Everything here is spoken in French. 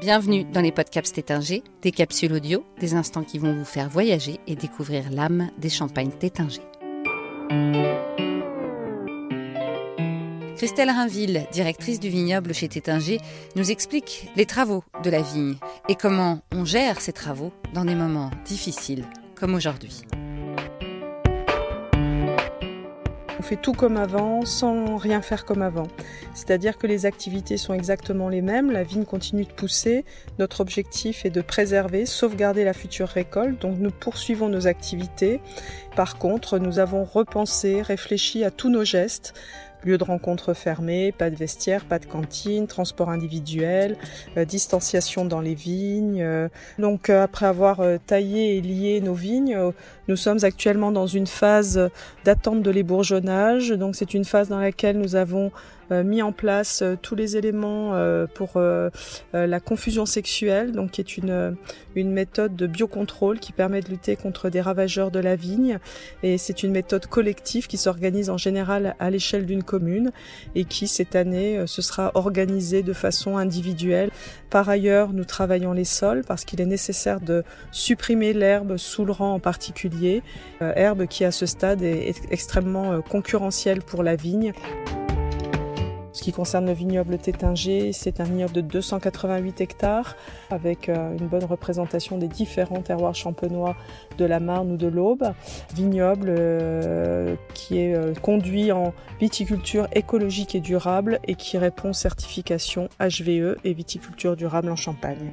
Bienvenue dans les podcasts Tétinger, des capsules audio, des instants qui vont vous faire voyager et découvrir l'âme des champagnes Tétinger. Christelle Rainville, directrice du vignoble chez Tétinger, nous explique les travaux de la vigne et comment on gère ces travaux dans des moments difficiles comme aujourd'hui. Fait tout comme avant, sans rien faire comme avant. C'est-à-dire que les activités sont exactement les mêmes, la vigne continue de pousser. Notre objectif est de préserver, sauvegarder la future récolte. Donc nous poursuivons nos activités. Par contre, nous avons repensé, réfléchi à tous nos gestes lieu de rencontre fermé, pas de vestiaire, pas de cantine, transport individuel, euh, distanciation dans les vignes. Euh. donc euh, après avoir taillé et lié nos vignes, nous sommes actuellement dans une phase d'attente de l'ébourgeonnage. Donc c'est une phase dans laquelle nous avons mis en place euh, tous les éléments euh, pour la confusion sexuelle, donc qui est une, une méthode de biocontrôle qui permet de lutter contre des ravageurs de la vigne. Et c'est une méthode collective qui s'organise en général à l'échelle d'une commune et qui cette année se sera organisée de façon individuelle. Par ailleurs, nous travaillons les sols parce qu'il est nécessaire de supprimer l'herbe sous le rang en particulier, herbe qui à ce stade est extrêmement concurrentielle pour la vigne. Qui concerne le vignoble Tétinger, c'est un vignoble de 288 hectares avec euh, une bonne représentation des différents terroirs champenois de la Marne ou de l'Aube. Vignoble euh, qui est euh, conduit en viticulture écologique et durable et qui répond certification HVE et viticulture durable en Champagne.